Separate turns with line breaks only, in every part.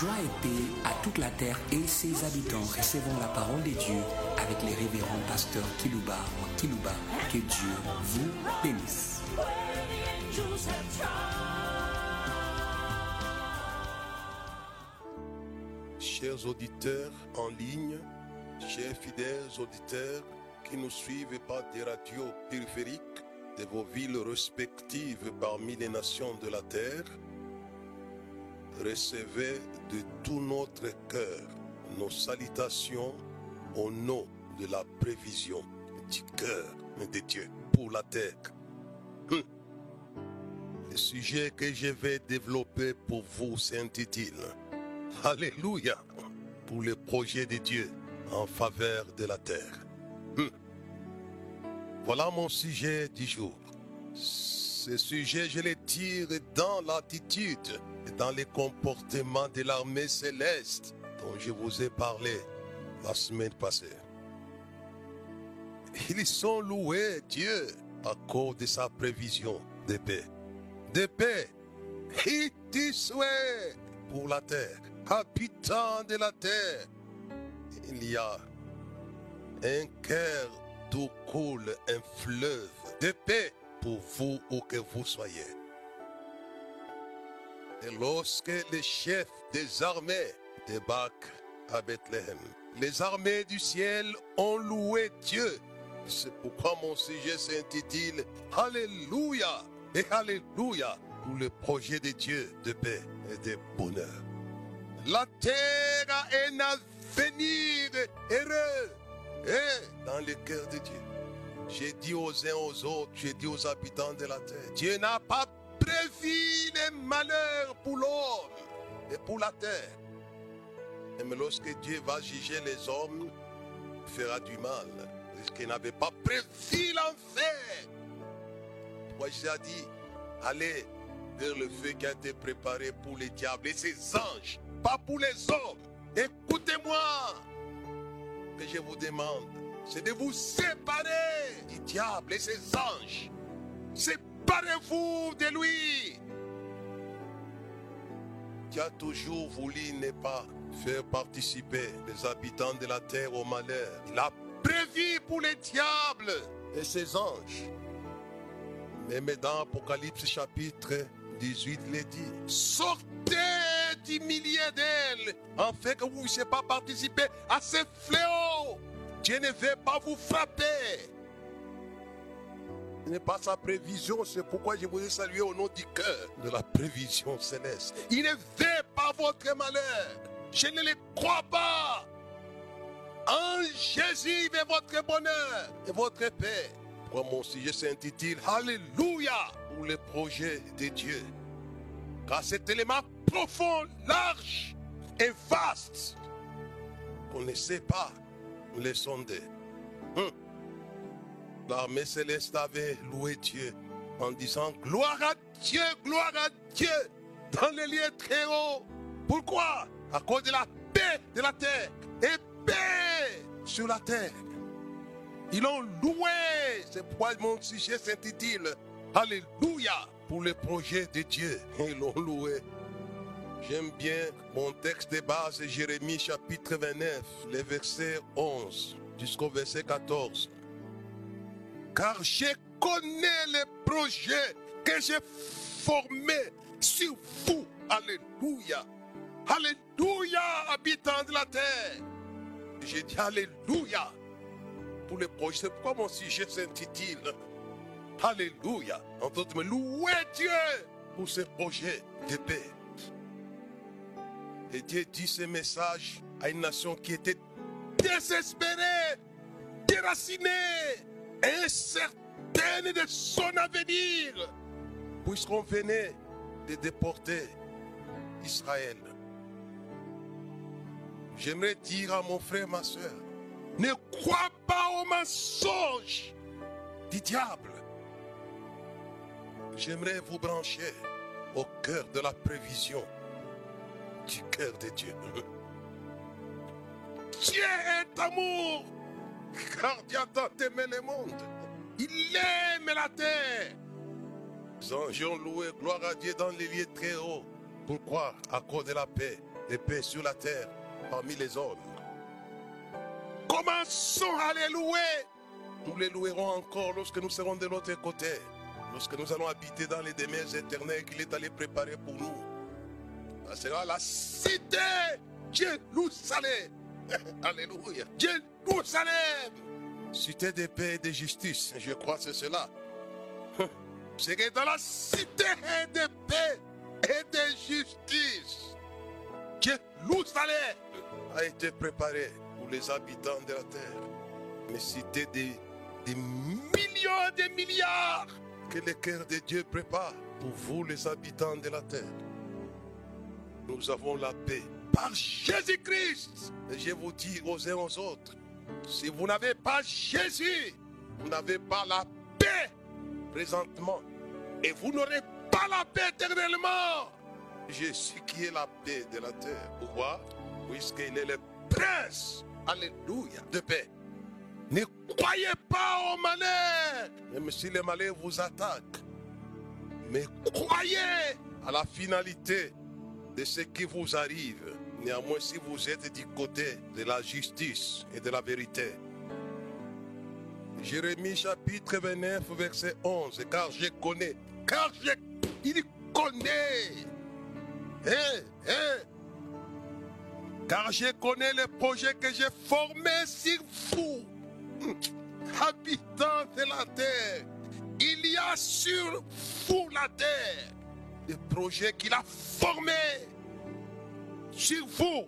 Joie et paix à toute la terre et ses habitants. Recevons la parole de Dieu avec les révérends pasteurs Kilouba ou Kilouba. Que Dieu vous bénisse.
Chers auditeurs en ligne, chers fidèles auditeurs qui nous suivent par des radios périphériques de vos villes respectives parmi les nations de la terre, recevez de tout notre cœur nos salutations au nom de la prévision du cœur de Dieu pour la terre. Hum. Le sujet que je vais développer pour vous s'intitule Alléluia pour le projet de Dieu en faveur de la terre. Hum. Voilà mon sujet du jour. Ce sujet, je le tire dans l'attitude dans les comportements de l'armée céleste dont je vous ai parlé la semaine passée. Ils sont loués, Dieu, à cause de sa prévision de paix. De paix, du souhait pour la terre, habitants de la terre? Il y a un cœur d'où coule un fleuve de paix pour vous où que vous soyez. Et lorsque les chefs des armées débarquent à Bethléem, les armées du ciel ont loué Dieu. C'est pourquoi mon sujet s'intitule Alléluia et Alléluia pour le projet de Dieu de paix et de bonheur. La terre a un avenir heureux et dans le cœur de Dieu. J'ai dit aux uns aux autres, j'ai dit aux habitants de la terre, Dieu n'a pas prévu les malheurs pour l'homme et pour la terre. Mais lorsque Dieu va juger les hommes, il fera du mal. Parce qu'il n'avait pas prévu l'enfer. Moi, j'ai dit, allez vers le feu qui a été préparé pour les diables et ses anges, pas pour les hommes. Écoutez-moi, que je vous demande, c'est de vous séparer du diable et ses anges. Séparez-vous de lui. Qui a toujours voulu ne pas faire participer les habitants de la terre au malheur. Il a prévu pour les diables et ses anges. Même dans Apocalypse chapitre 18, il est dit, sortez du milieu d'elle, afin que vous ne puissiez pas participer à ces fléaux. Dieu ne veut pas vous frapper. Ce n'est pas sa prévision, c'est pourquoi je vous ai salué au nom du cœur de la prévision céleste. Il ne veut pas votre malheur. Je ne le crois pas. En Jésus veut votre bonheur et votre paix. Pour mon sujet s'intitule Alléluia pour le projet de Dieu. Car cet élément profond, large et vaste qu'on ne sait pas les sonder. L'armée céleste avait loué Dieu en disant Gloire à Dieu, gloire à Dieu dans les lieux très hauts. Pourquoi? À cause de la paix de la terre et paix sur la terre. Ils l'ont loué. C'est pourquoi mon sujet s'intitule Alléluia pour le projet de Dieu. Ils l'ont loué. J'aime bien mon texte de base, Jérémie chapitre 29, les versets 11 jusqu'au verset 14. Car je connais les projets que j'ai formés sur vous. Alléluia. Alléluia, habitants de la terre. J'ai dit Alléluia pour les projets. C'est pourquoi mon sujet s'intitule Alléluia. En d'autres mots, louez Dieu pour ce projet de paix. Et Dieu dit ce message à une nation qui était désespérée, déracinée, incertaine de son avenir, puisqu'on venait de déporter Israël. J'aimerais dire à mon frère, ma soeur, ne crois pas aux mensonges du diable. J'aimerais vous brancher au cœur de la prévision du cœur de Dieu. Dieu est amour, car Dieu a tant aimé le monde. Il aime la terre. Ont loué gloire à Dieu dans les lieux très hauts. Pourquoi À cause de la paix et paix sur la terre parmi les hommes. Commençons à les louer. Nous les louerons encore lorsque nous serons de l'autre côté, lorsque nous allons habiter dans les demeures éternelles qu'il est allé préparer pour nous. Ça sera la cité Jérusalem. Alléluia. Cité de paix et de justice. Je crois que c'est cela. C'est que dans la cité de paix et de justice, Jérusalem a été préparé pour les habitants de la terre. Une cité de, des millions de milliards que le cœur de Dieu prépare pour vous, les habitants de la terre. Nous avons la paix par Jésus-Christ. Je vous dis aux uns aux autres, si vous n'avez pas Jésus, vous n'avez pas la paix présentement. Et vous n'aurez pas la paix éternellement. Jésus qui est la paix de la terre. Pourquoi Puisqu'il est le prince, alléluia, de paix. Ne croyez pas au malheur, même si les malheurs vous attaquent. Mais croyez à la finalité de ce qui vous arrive. Néanmoins, si vous êtes du côté de la justice et de la vérité. Jérémie chapitre 29, verset 11. Car je connais, car je, il connaît. Hein, hein. Car je connais le projet que j'ai formé sur vous, habitants de la terre. Il y a sur vous la terre des projets qu'il a formés sur vous.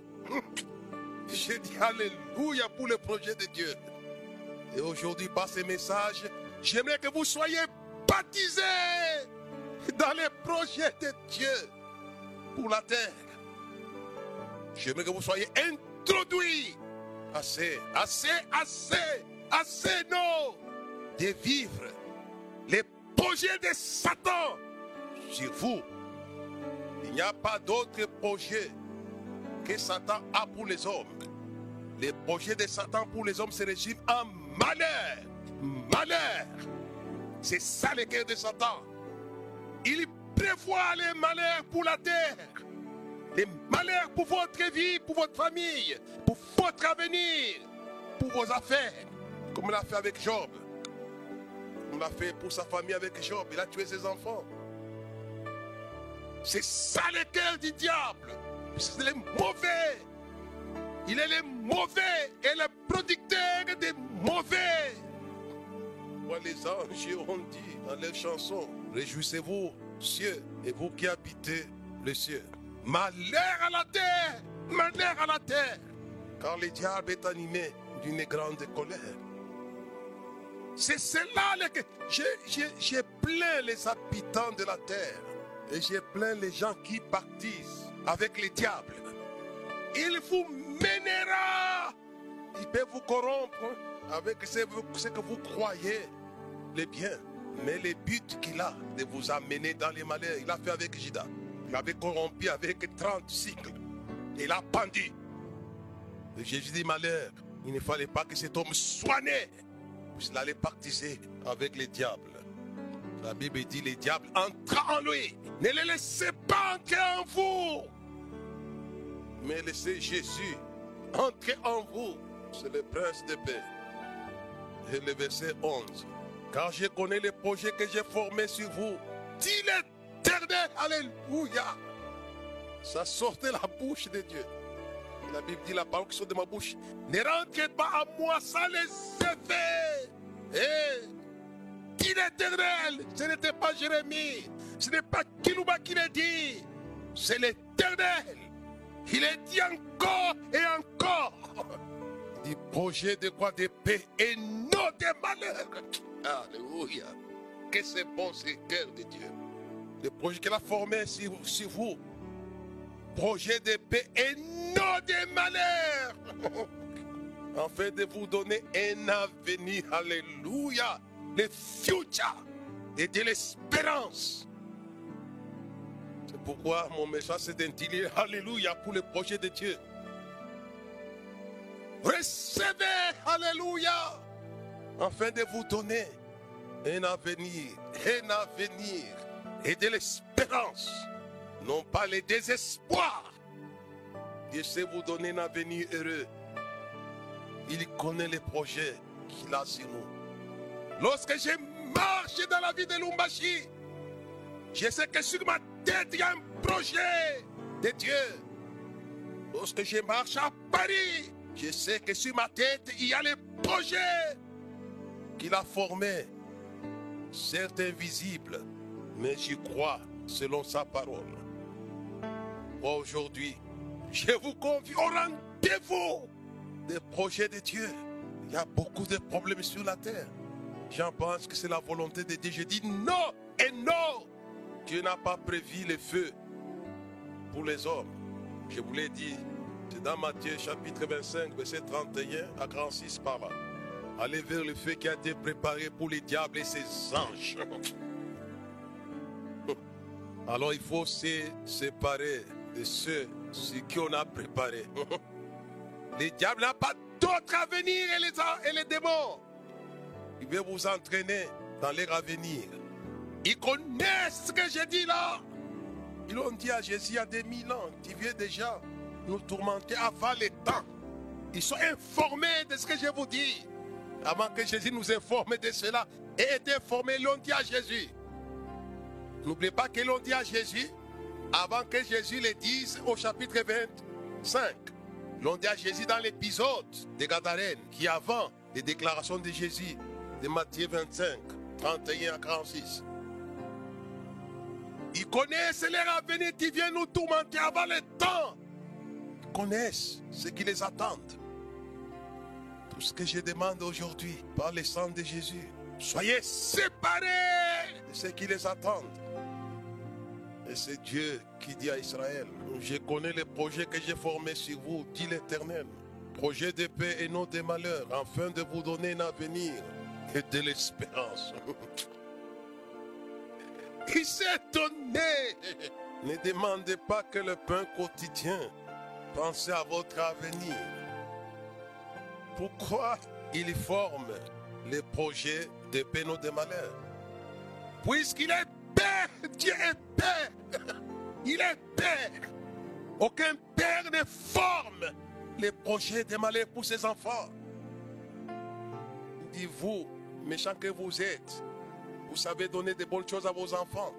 J'ai dit Alléluia pour le projet de Dieu. Et aujourd'hui, par ces messages, j'aimerais que vous soyez baptisés dans les projets de Dieu pour la terre. J'aimerais que vous soyez introduits. Assez, assez, assez, assez, non, de vivre les projets de Satan sur vous. Il n'y a pas d'autre projet que Satan a pour les hommes. Les projets de Satan pour les hommes se résument en malheur. Malheur. C'est ça le cœur de Satan. Il prévoit les malheurs pour la terre. Les malheurs pour votre vie, pour votre famille, pour votre avenir, pour vos affaires. Comme il l'a fait avec Job. Il l'a fait pour sa famille avec Job. Il a tué ses enfants. C'est ça le cœur du diable. C'est le mauvais. Il est le mauvais et le producteur des mauvais. Moi, les anges ont dit dans les chansons, réjouissez-vous, cieux, et vous qui habitez le ciel. Malheur à la terre, malheur à la terre, car le diable est animé d'une grande colère. C'est cela que j'ai plein les habitants de la terre et j'ai plein les gens qui baptisent avec les diables. Il vous mènera. Il peut vous corrompre avec ce, que vous croyez, les biens. Mais le but qu'il a de vous amener dans les malheurs, il a fait avec Jida. Il avait corrompu avec 30 cycles. Il a pendu. Jésus dit malheur. Il ne fallait pas que cet homme soit né. Il allait partiser avec les diables. La Bible dit les diables entrent en lui. Ne les laissez pas entrer en vous. Mais laissez Jésus entrer en vous. C'est le prince de paix. Et le verset 11. Car je connais les projets que j'ai formés sur vous. Dit l'éternel. Alléluia. Ça sortait la bouche de Dieu. La Bible dit la parole qui sort de ma bouche. Ne rentrez pas à moi sans les effets. Et dit l'éternel. Ce n'était pas Jérémie. Ce n'est pas Kilouba qui l'a dit. C'est l'éternel. Il est dit encore et encore. Du projet de quoi de paix et non de malheur. Alléluia. Que c'est bon ce cœur de Dieu. Le projet qu'il a formé sur, sur vous. Projet de paix et non de malheur. Afin de vous donner un avenir. Alléluia. Le futur et de l'espérance. Pourquoi mon message s'est intitulé Alléluia pour le projet de Dieu. Recevez, Alléluia, afin de vous donner un avenir, un avenir et de l'espérance, non pas le désespoir, Il sait vous donner un avenir heureux. Il connaît les projets qu'il a sur nous. Lorsque j'ai marché dans la vie de Lumbashi, je sais que sur ma il un projet de Dieu. Lorsque je marche à Paris, je sais que sur ma tête, il y a les projets qu'il a formés. Certes invisibles, mais j'y crois selon sa parole. Aujourd'hui, je vous convie au rendez-vous des projets de Dieu. Il y a beaucoup de problèmes sur la terre. J'en pense que c'est la volonté de Dieu. Je dis non et non. Dieu n'a pas prévu le feu pour les hommes. Je vous l'ai dit, c'est dans Matthieu chapitre 25, verset 31 à 46 par là. Allez vers le feu qui a été préparé pour les diables et ses anges. Alors il faut se séparer de ceux ce qu'on a préparé. Les diables n'ont pas d'autre avenir et les, et les démons. Ils veulent vous entraîner dans leur avenir. Ils connaissent ce que j'ai dit là. Ils l'ont dit à Jésus il y a des mille ans. Tu viens déjà nous tourmenter avant les temps. Ils sont informés de ce que je vous dis. Avant que Jésus nous informe de cela. Et étaient informés, l'ont dit à Jésus. N'oubliez pas qu'ils l'ont dit à Jésus avant que Jésus le dise au chapitre 25. L'ont dit à Jésus dans l'épisode de Gadarène, qui avant les déclarations de Jésus de Matthieu 25, 31 à 46. Ils connaissent leur avenir qui vient nous tourmenter avant le temps. Ils connaissent ce qui les attend. Tout ce que je demande aujourd'hui par le sang de Jésus, soyez séparés de ce qui les attend. Et c'est Dieu qui dit à Israël, je connais les projets que j'ai formés sur vous, dit l'Éternel. Projet de paix et non de malheur, afin de vous donner un avenir et de l'espérance. Il s'est donné. Ne demandez pas que le pain quotidien. Pensez à votre avenir. Pourquoi il forme les projets de non de malheur? Puisqu'il est Père, Dieu est Père. Il est Père. Aucun Père ne forme les projets de malheur pour ses enfants. Dis-vous, méchant que vous êtes, vous savez donner de bonnes choses à vos enfants.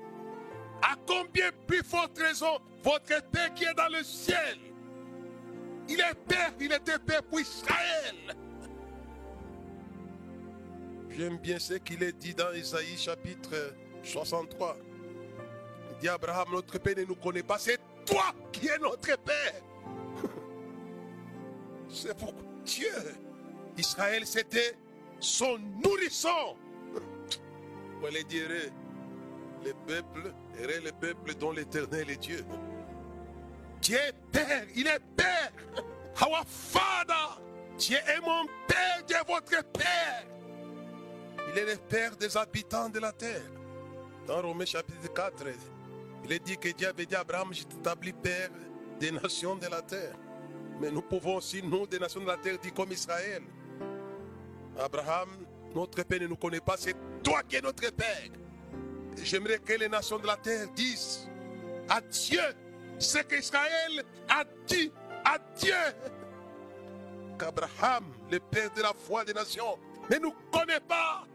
À combien plus forte raison votre Père qui est dans le ciel? Il est Père, il était Père pour Israël. J'aime bien ce qu'il est dit dans Isaïe chapitre 63. Il dit Abraham, notre Père ne nous connaît pas, c'est toi qui es notre Père. C'est pourquoi Dieu, Israël, c'était son nourrisson. On les dirait, le peuple est le peuple dont l'éternel est Dieu. Dieu est Père, il est Père. Our Father, Dieu est mon Père, Dieu est votre Père. Il est le Père des habitants de la terre. Dans Romains chapitre 4, il est dit que Dieu avait dit à Abraham, je t'établis Père des nations de la terre. Mais nous pouvons aussi, nous, des nations de la terre, dire comme Israël. Abraham, notre Père ne nous connaît pas, c'est toi qui es notre Père. J'aimerais que les nations de la terre disent à Dieu ce qu'Israël a dit à Dieu. Qu'Abraham, le Père de la foi des nations, ne nous connaît pas.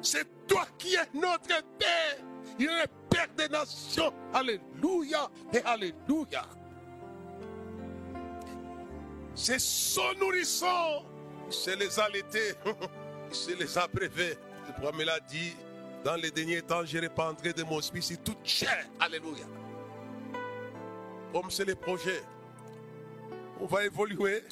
C'est toi qui es notre Père. Il est le Père des nations. Alléluia et Alléluia. C'est son nourrisson. C'est les allaités. C'est les abrévés. Le prophète l'a dit. Dans les derniers temps, je répandrai de mon esprit sur toute chair. Alléluia. Comme c'est le projet. On va évoluer.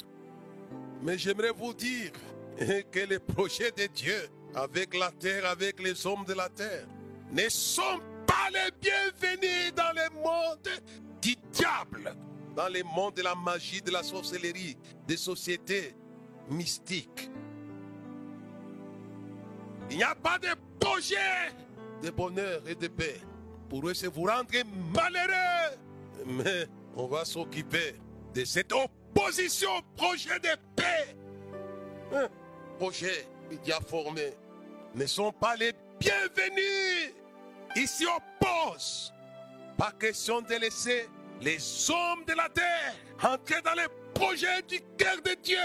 Mais j'aimerais vous dire que les projets de Dieu avec la terre, avec les hommes de la terre, ne sont pas les bienvenus dans le monde du diable, dans le monde de la magie, de la sorcellerie, des sociétés mystiques. Il n'y a pas de projet de bonheur et de paix. Pour eux, c'est vous rendre malheureux. Mais on va s'occuper de cette opposition, projet de paix. Un projet qui a formé ne sont pas les bienvenus. Ils s'y opposent. Pas question de laisser les hommes de la terre entraient dans les projets du cœur de Dieu.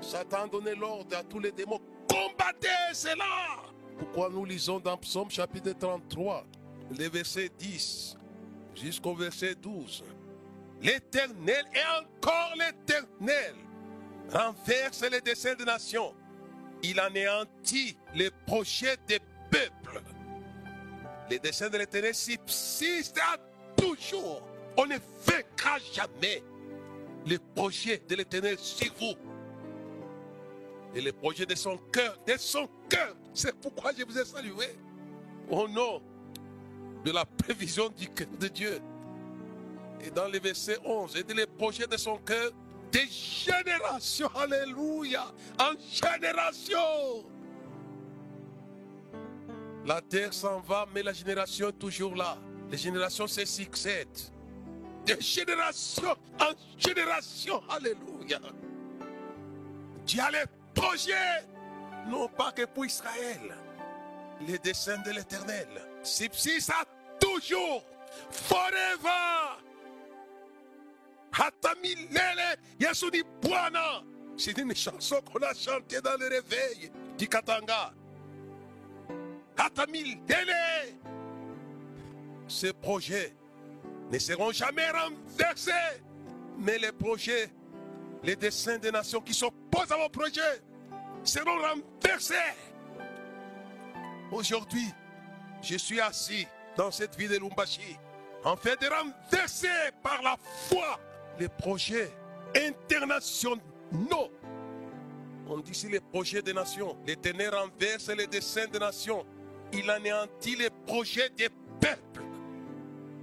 Satan donnait l'ordre à tous les démons, combattez cela. Pourquoi nous lisons dans Psaume chapitre 33, les versets 10 jusqu'au verset 12. L'éternel et encore l'éternel renverse les desseins des nations. Il anéantit les projets des peuples. Les desseins de l'éternel subsistent toujours. On ne vaincra jamais les projets de l'éternel sur vous. Et les projets de son cœur, de son cœur. C'est pourquoi je vous ai salué. Au nom de la prévision du cœur de Dieu. Et dans le verset 11, et les projets de son cœur, des générations, alléluia, en génération. La terre s'en va, mais la génération est toujours là. Les générations se succèdent. De génération en génération, alléluia. Dieu a les projets, non pas que pour Israël, les desseins de l'éternel subsistent à toujours, forever. C'est une chanson qu'on a chantée dans le réveil du Katanga. Ces projets ne seront jamais renversés. Mais les projets, les desseins des nations qui s'opposent à vos projets seront renversés. Aujourd'hui, je suis assis dans cette ville de Lumbashi en fait de renverser par la foi les projets internationaux. On dit ici les projets des nations. L'Éternel renverse les desseins des nations. Il anéantit les projets des peuples.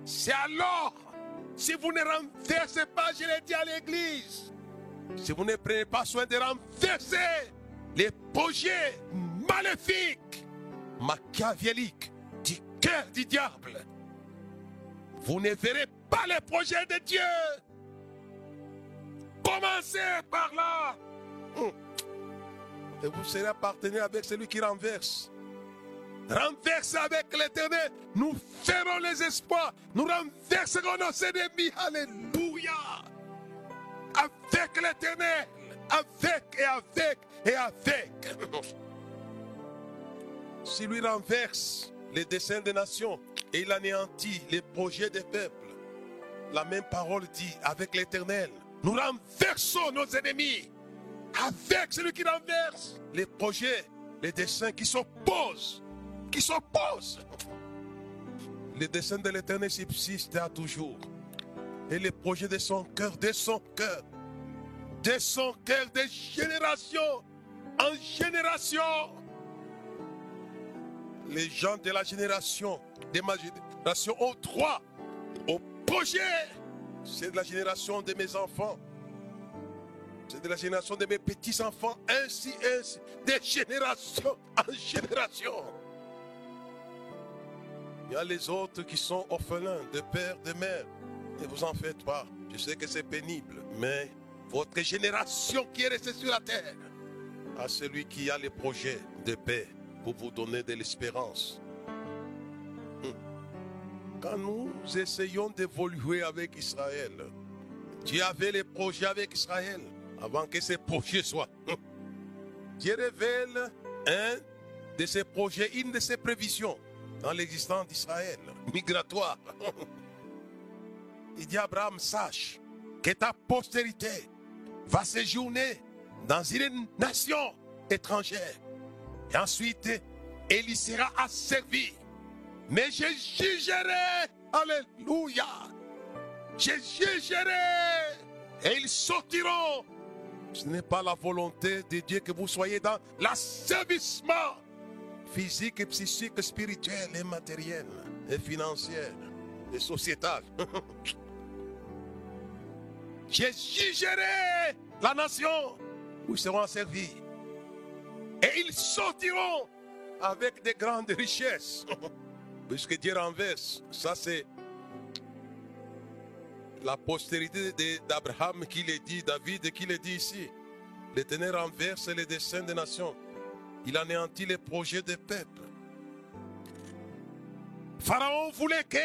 C'est alors, si vous ne renversez pas, je l'ai dit à l'église, si vous ne prenez pas soin de renverser les projets maléfiques, machiavéliques du cœur du diable, vous ne verrez pas les projets de Dieu. Commencez par là. Hum. Et vous serez partenaire avec celui qui renverse. Renversez avec l'éternel. Nous ferons les espoirs. Nous renverserons nos ennemis. Alléluia. Avec l'éternel. Avec et avec et avec. Si lui renverse les desseins des nations et il anéantit les projets des peuples, la même parole dit avec l'éternel. Nous renversons nos ennemis avec celui qui renverse les projets, les desseins qui s'opposent, qui s'opposent. Les desseins de l'éternel subsistent à toujours. Et les projets de son cœur, de son cœur, de son cœur, de génération en génération. Les gens de la génération, de ma génération ont droit au projet c'est de la génération de mes enfants. C'est de la génération de mes petits-enfants. Ainsi, ainsi. De génération en génération. Il y a les autres qui sont orphelins de père, de mère. Ne vous en faites pas. Je sais que c'est pénible. Mais votre génération qui est restée sur la terre, à celui qui a les projets de paix pour vous donner de l'espérance quand nous essayons d'évoluer avec Israël, Dieu avait les projets avec Israël avant que ces projets soient. Dieu révèle un de ses projets, une de ses prévisions dans l'existence d'Israël, migratoire. Il dit Abraham, sache que ta postérité va séjourner dans une nation étrangère. Et ensuite, elle y sera asservie mais je jugerai. Alléluia. Je jugerai. Et ils sortiront. Ce n'est pas la volonté de Dieu que vous soyez dans l'asservissement physique et psychique, spirituel et matériel et financier et sociétal. Je jugerai la nation où ils seront servis. Et ils sortiront avec de grandes richesses. Puisque Dieu renverse, ça c'est la postérité d'Abraham qui le dit, David qui le dit ici. L'Éternel renverse les desseins des nations. Il anéantit les projets des peuples. Pharaon voulait que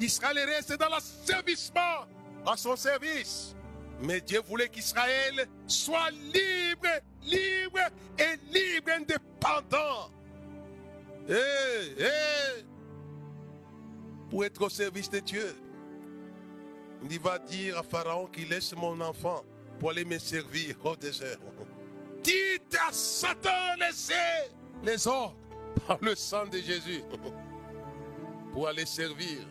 Israël reste dans l'asservissement à son service. Mais Dieu voulait qu'Israël soit libre, libre et libre, indépendant. Pour être au service de Dieu. Il va dire à Pharaon qu'il laisse mon enfant pour aller me servir au désert. Dites à Satan laisser les ordres par le sang de Jésus pour aller servir.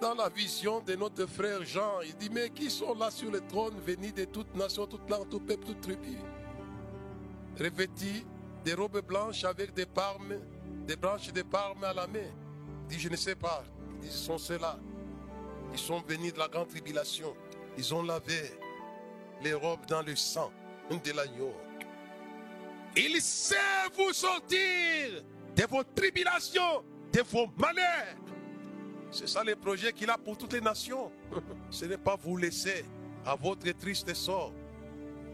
Dans la vision de notre frère Jean, il dit, mais qui sont là sur le trône, venus de toutes nations, toutes langues, tout peuple, toute tribu? Revêtis des robes blanches avec des palmes, des branches de palmes à la main. Il dit, je ne sais pas. Ils sont ceux-là. Ils sont venus de la grande tribulation. Ils ont lavé les robes dans le sang de l'agneau. Il sait vous sortir de vos tribulations, de vos malheurs. C'est ça le projet qu'il a pour toutes les nations. Ce n'est pas vous laisser à votre triste sort.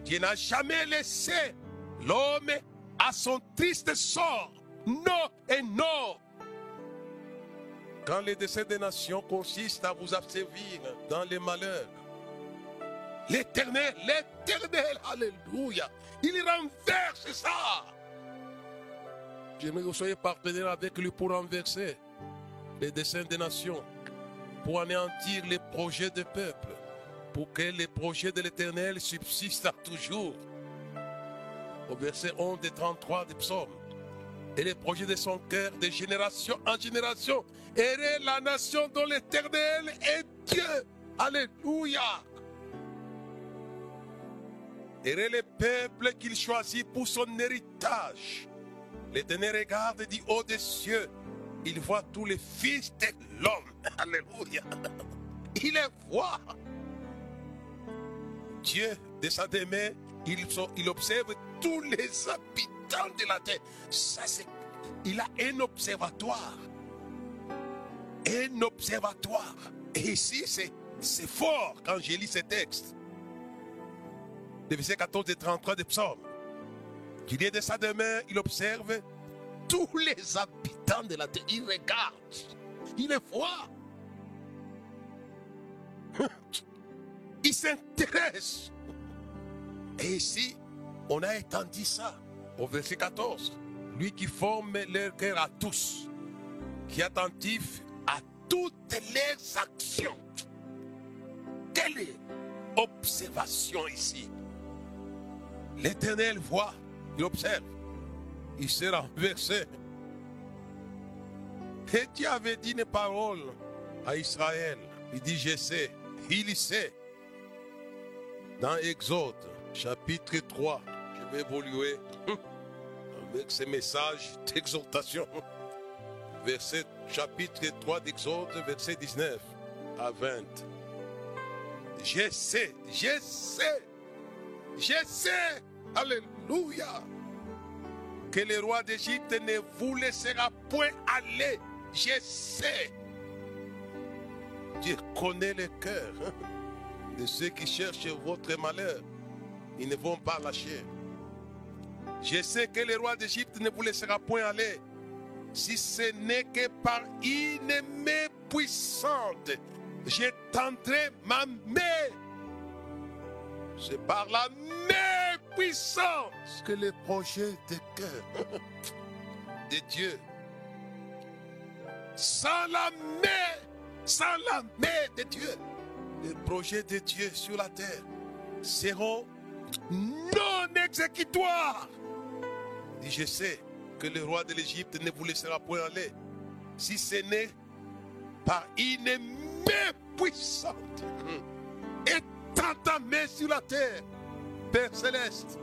Dieu n'a jamais laissé l'homme à son triste sort. Non et non. Quand le dessein des nations consiste à vous asservir dans les malheurs, l'éternel, l'éternel, alléluia, il renverse ça. J'aimerais que vous soyez partenaire avec lui pour renverser les desseins des nations, pour anéantir les projets des peuples, pour que les projets de l'éternel subsistent toujours. Au verset 11 et 33 des psaumes et les projets de son cœur de génération en génération. est la nation dont l'éternel est Dieu. Alléluia. est le peuple qu'il choisit pour son héritage. L'éternel regarde du haut des cieux. Il voit tous les fils de l'homme. Alléluia. Il les voit. Dieu, de sa demeure, il, observe tous les habitants de la terre. Ça, c'est, il a un observatoire. Un observatoire. Et ici, c'est, fort quand j'ai lu ces textes. Le verset 14 et 33 des psaumes. Il est de sa demeure, il observe tous les habitants de la terre. Il regarde, il les voit. Il s'intéresse. Et ici, on a étendu ça au verset 14. Lui qui forme leur cœur à tous, qui est attentif à toutes les actions. Quelle est observation ici? L'éternel voit, il observe, il s'est renversé. Et Dieu avait dit une parole à Israël. Il dit, je sais, il sait. Dans Exode, chapitre 3, je vais évoluer avec ces messages d'exhortation. Verset, chapitre 3 d'Exode, verset 19 à 20. Je sais, je sais, je sais, alléluia, que le roi d'Égypte ne vous laissera point aller. Je sais. Dieu connaît le cœur de ceux qui cherchent votre malheur. Ils ne vont pas lâcher. Je sais que le roi d'Égypte ne vous laissera point aller si ce n'est que par une main puissante. J'étendrai ma main. C'est par la main puissante que le projet de cœur de Dieu, sans la main, sans la main de Dieu, les projets de Dieu sur la terre seront non exécutoires. Et je sais que le roi de l'Égypte ne vous laissera point aller si ce n'est par une main puissante. Et ta main sur la terre, Père céleste,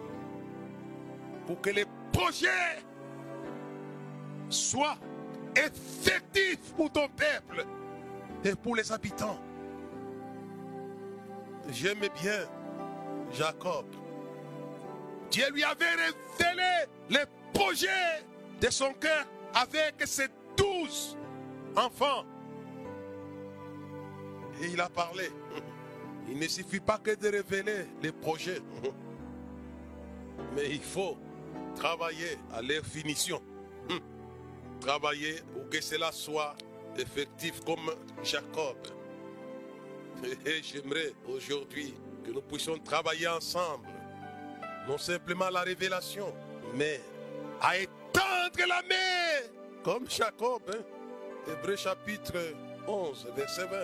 pour que les projets soient effectifs pour ton peuple et pour les habitants. J'aime bien Jacob. Dieu lui avait révélé les projets de son cœur avec ses douze enfants. Et il a parlé. Il ne suffit pas que de révéler les projets. Mais il faut travailler à leur finition. Travailler pour que cela soit effectif comme Jacob. Et j'aimerais aujourd'hui que nous puissions travailler ensemble, non simplement la révélation, mais à étendre la main, comme Jacob. Hein? Hébreu chapitre 11, verset 20,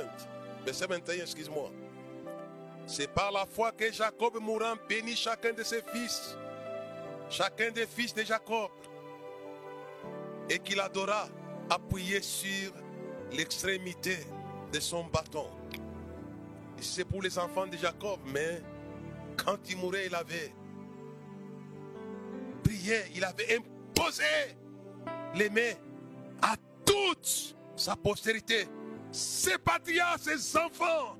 verset 21, excuse-moi. C'est par la foi que Jacob mourant bénit chacun de ses fils, chacun des fils de Jacob, et qu'il adora appuyé sur l'extrémité de son bâton. C'est pour les enfants de Jacob, mais quand il mourait, il avait prié, il avait imposé les mains à toute sa postérité, ses patriarches, ses enfants.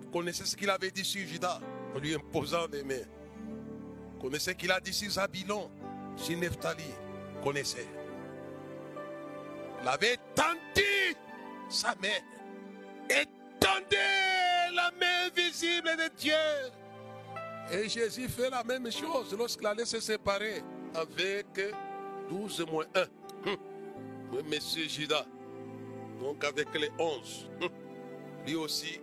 Vous connaissez ce qu'il avait dit sur Judas en lui imposant les mains. Vous connaissez ce qu'il a dit sur Zabilon, sur Nephtali. Vous connaissez. Il avait tendu sa main. Étendez la main visible de Dieu. Et Jésus fait la même chose lorsqu'il allait se séparer avec 12 moins 1. Oui, monsieur Judas. Donc avec les 11. Lui aussi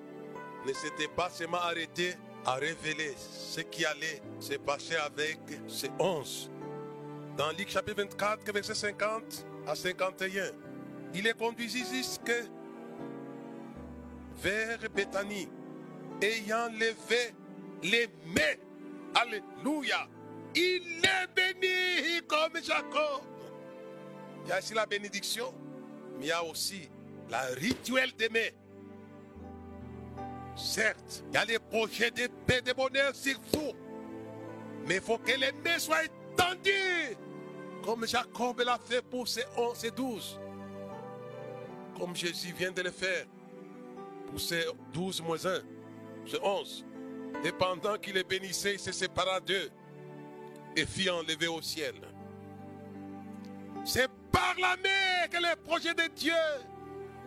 ne s'était pas seulement arrêté à révéler ce qui allait se passer avec ces 11. Dans Luc chapitre 24, verset 50 à 51, il est conduit jusque vers Bethanie, ayant levé les mains. Alléluia. Il est béni comme Jacob. Il y a ici la bénédiction, mais il y a aussi la rituel des mains. Certes, il y a les projets de paix, de bonheur sur vous. Mais il faut que les mains soient étendues. Comme Jacob l'a fait pour ses 11 et 12. Comme Jésus vient de le faire pour ses 12 moins 1, ses 11. Et pendant qu'il les bénissait, il se sépara d'eux et fit enlever au ciel. C'est par la main que les projets de Dieu,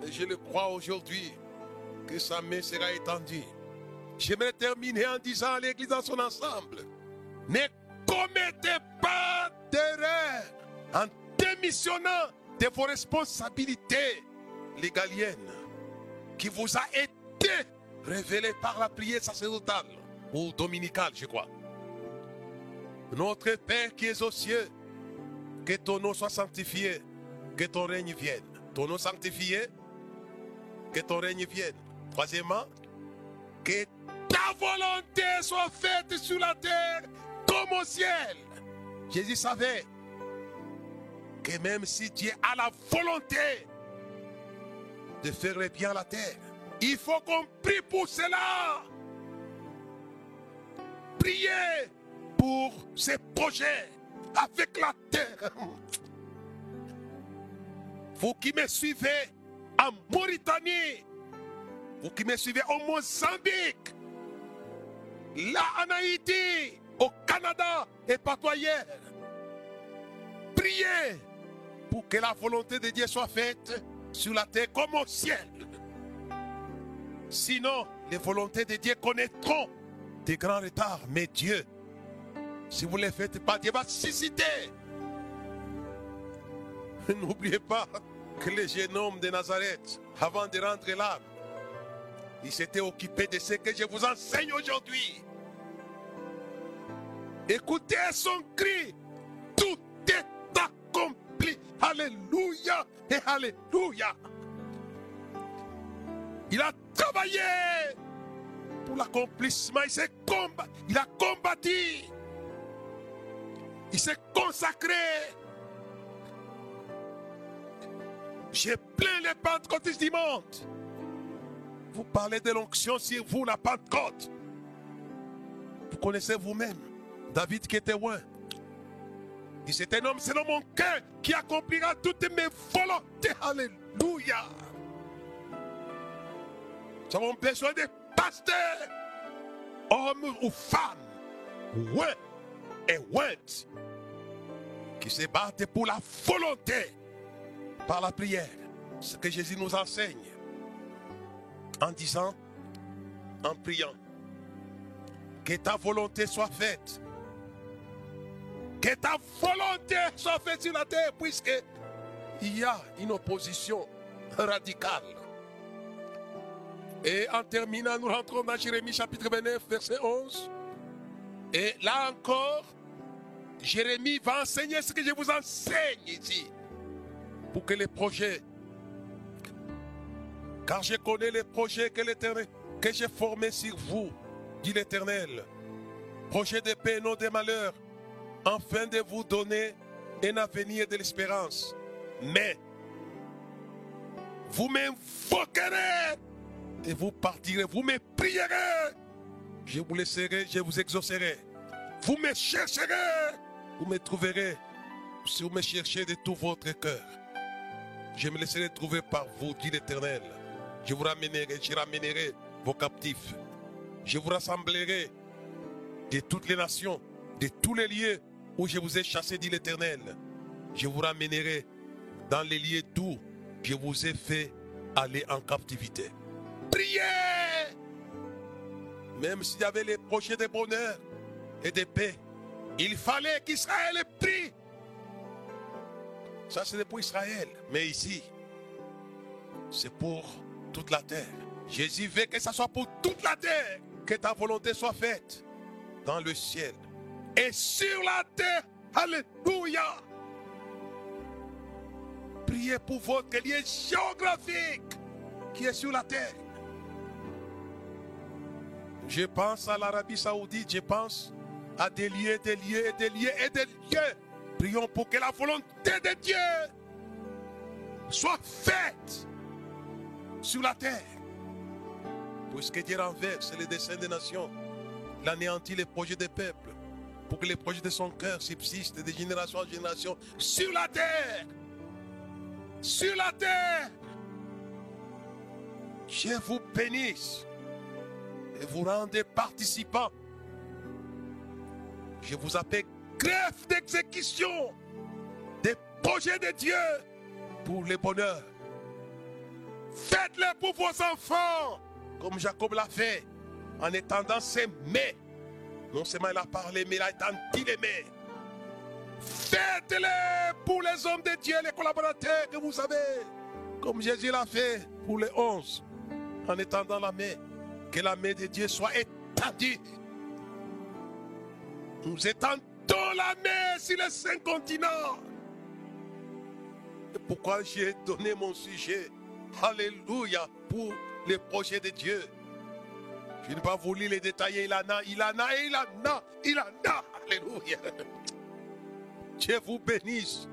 et je le crois aujourd'hui, que sa main sera étendue. J'aimerais terminer en disant à l'Église dans son ensemble, ne commettez pas en démissionnant de vos responsabilités légaliennes qui vous a été révélées par la prière sacerdotale ou dominicale, je crois. Notre Père qui est aux cieux, que ton nom soit sanctifié, que ton règne vienne. Ton nom sanctifié, que ton règne vienne. Troisièmement, que ta volonté soit faite sur la terre comme au ciel. Jésus savait que même si Dieu a la volonté de faire le bien à la terre, il faut qu'on prie pour cela. Priez pour ces projets avec la terre. Vous qui me suivez en Mauritanie, vous qui me suivez au Mozambique, là en Haïti, Canada et partout ailleurs, priez pour que la volonté de Dieu soit faite sur la terre comme au ciel. Sinon, les volontés de Dieu connaîtront des grands retards. Mais Dieu, si vous ne les faites pas, Dieu va susciter. N'oubliez pas que le jeune homme de Nazareth, avant de rentrer là, il s'était occupé de ce que je vous enseigne aujourd'hui. Écoutez son cri. Tout est accompli. Alléluia et Alléluia. Il a travaillé pour l'accomplissement. Il s'est. Il a combattu. Il s'est consacré. J'ai plein les pentecôtistes du monde. Vous parlez de l'onction sur vous, la Pentecôte. Vous connaissez vous-même David qui était loin. Il c'est un homme selon mon cœur qui accomplira toutes mes volontés. Alléluia. Nous avons besoin de pasteurs, hommes ou femmes, ouais et ouais, qui se battent pour la volonté par la prière. Ce que Jésus nous enseigne en disant, en priant, que ta volonté soit faite. Que ta volonté soit faite sur la terre, puisque il y a une opposition radicale. Et en terminant, nous rentrons dans Jérémie chapitre 29, verset 11. Et là encore, Jérémie va enseigner ce que je vous enseigne ici. Pour que les projets, car je connais les projets que l'Éternel, que j'ai formés sur vous, dit l'Éternel. Projet de paix, non de malheur, afin de vous donner un avenir de l'espérance. Mais vous m'invoquerez et vous partirez, vous me prierez. Je vous laisserai, je vous exaucerai. Vous me chercherez, vous me trouverez. Si vous me cherchez de tout votre cœur, je me laisserai trouver par vous, dit l'Éternel. Je vous ramènerai, je ramènerai vos captifs. Je vous rassemblerai de toutes les nations, de tous les lieux où je vous ai chassés, dit l'Éternel. Je vous ramènerai dans les lieux d'où je vous ai fait aller en captivité. Priez Même s'il y avait les projets de bonheur et de paix, il fallait qu'Israël prie. Ça, c'est pour Israël. Mais ici, c'est pour toute la terre. Jésus veut que ça soit pour toute la terre. Que ta volonté soit faite dans le ciel et sur la terre. Alléluia. Priez pour votre lieu géographique qui est sur la terre. Je pense à l'Arabie Saoudite, je pense à des lieux, des lieux, des lieux et des lieux. Prions pour que la volonté de Dieu soit faite sur la terre. Puisque Dieu renverse les desseins des nations, il les projets des peuples, pour que les projets de son cœur subsistent de génération en génération sur la terre. Sur la terre. Dieu vous bénisse et vous rendez participants. Je vous appelle greffe d'exécution des projets de Dieu pour le bonheur. Faites-le pour vos enfants, comme Jacob l'a fait, en étendant ses mains. Non seulement il a parlé, mais il a étendu les mains. Faites-le pour les hommes de Dieu, les collaborateurs que vous avez, comme Jésus l'a fait pour les onze, en étendant la main. Que la main de Dieu soit étendue. Nous étendons la main sur les cinq continents. Et pourquoi j'ai donné mon sujet? Alléluia pour les projets de Dieu. Je n'ai pas voulu les détailler. Il en a, il en a, il en a, il en a. Alléluia. Dieu vous bénisse.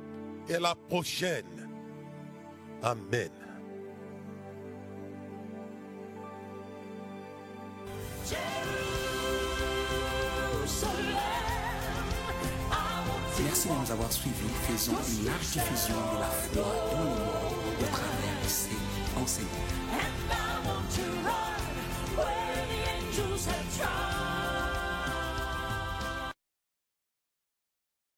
Et à la prochaine. Amen.
Merci de nous avoir suivis. Faisons une large diffusion de la foi dans le monde au travers de ces enseignements.